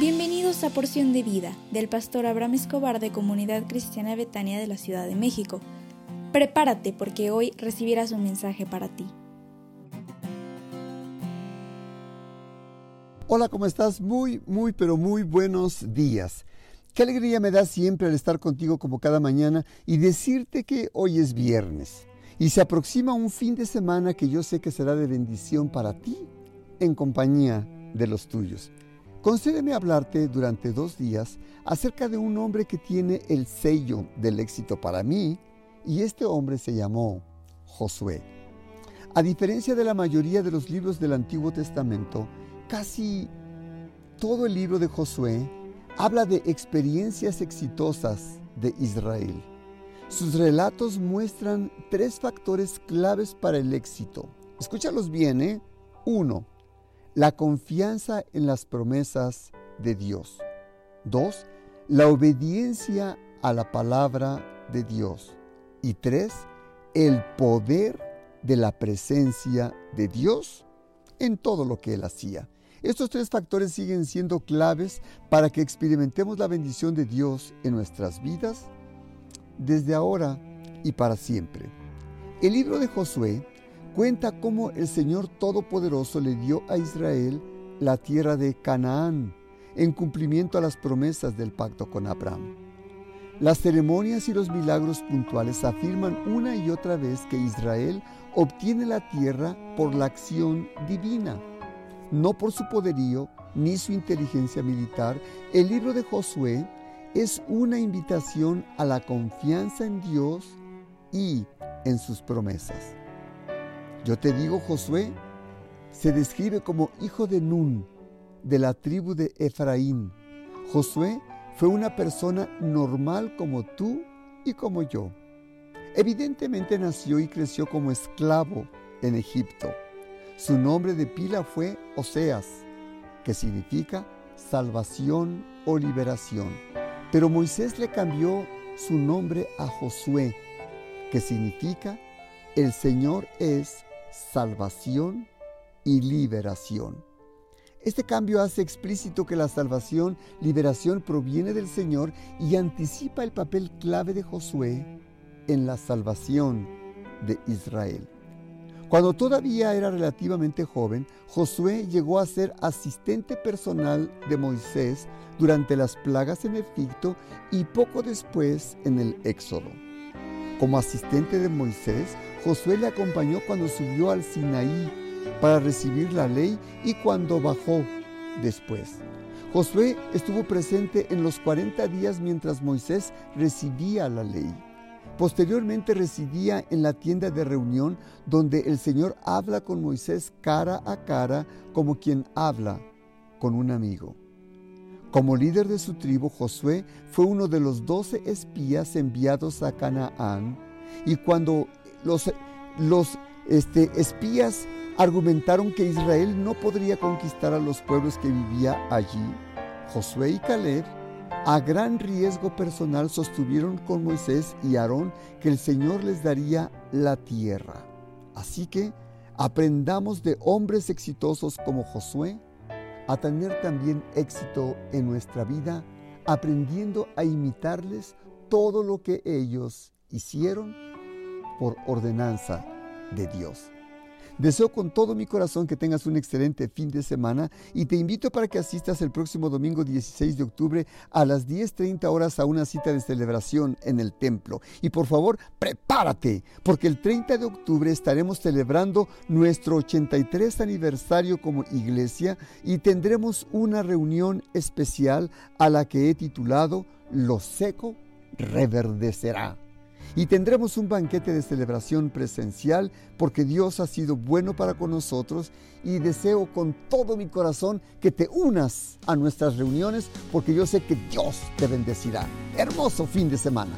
Bienvenidos a Porción de Vida del pastor Abraham Escobar de Comunidad Cristiana Betania de la Ciudad de México. Prepárate porque hoy recibirás un mensaje para ti. Hola, ¿cómo estás? Muy, muy, pero muy buenos días. Qué alegría me da siempre el estar contigo como cada mañana y decirte que hoy es viernes y se aproxima un fin de semana que yo sé que será de bendición para ti en compañía de los tuyos. Concédeme hablarte durante dos días acerca de un hombre que tiene el sello del éxito para mí y este hombre se llamó Josué. A diferencia de la mayoría de los libros del Antiguo Testamento, casi todo el libro de Josué habla de experiencias exitosas de Israel. Sus relatos muestran tres factores claves para el éxito. Escúchalos bien, ¿eh? Uno, la confianza en las promesas de Dios. Dos, la obediencia a la palabra de Dios. Y tres, el poder de la presencia de Dios en todo lo que él hacía. Estos tres factores siguen siendo claves para que experimentemos la bendición de Dios en nuestras vidas desde ahora y para siempre. El libro de Josué cuenta cómo el Señor Todopoderoso le dio a Israel la tierra de Canaán en cumplimiento a las promesas del pacto con Abraham. Las ceremonias y los milagros puntuales afirman una y otra vez que Israel obtiene la tierra por la acción divina no por su poderío ni su inteligencia militar, el libro de Josué es una invitación a la confianza en Dios y en sus promesas. Yo te digo, Josué se describe como hijo de Nun, de la tribu de Efraín. Josué fue una persona normal como tú y como yo. Evidentemente nació y creció como esclavo en Egipto. Su nombre de pila fue Oseas, que significa salvación o liberación. Pero Moisés le cambió su nombre a Josué, que significa el Señor es salvación y liberación. Este cambio hace explícito que la salvación, liberación proviene del Señor y anticipa el papel clave de Josué en la salvación de Israel. Cuando todavía era relativamente joven, Josué llegó a ser asistente personal de Moisés durante las plagas en Egipto y poco después en el Éxodo. Como asistente de Moisés, Josué le acompañó cuando subió al Sinaí para recibir la ley y cuando bajó después. Josué estuvo presente en los 40 días mientras Moisés recibía la ley. Posteriormente residía en la tienda de reunión donde el Señor habla con Moisés cara a cara como quien habla con un amigo. Como líder de su tribu, Josué fue uno de los doce espías enviados a Canaán y cuando los, los este, espías argumentaron que Israel no podría conquistar a los pueblos que vivía allí, Josué y Caleb a gran riesgo personal sostuvieron con Moisés y Aarón que el Señor les daría la tierra. Así que aprendamos de hombres exitosos como Josué a tener también éxito en nuestra vida, aprendiendo a imitarles todo lo que ellos hicieron por ordenanza de Dios. Deseo con todo mi corazón que tengas un excelente fin de semana y te invito para que asistas el próximo domingo 16 de octubre a las 10.30 horas a una cita de celebración en el templo. Y por favor, prepárate, porque el 30 de octubre estaremos celebrando nuestro 83 aniversario como iglesia y tendremos una reunión especial a la que he titulado Lo seco reverdecerá y tendremos un banquete de celebración presencial porque Dios ha sido bueno para con nosotros y deseo con todo mi corazón que te unas a nuestras reuniones porque yo sé que Dios te bendecirá. Hermoso fin de semana.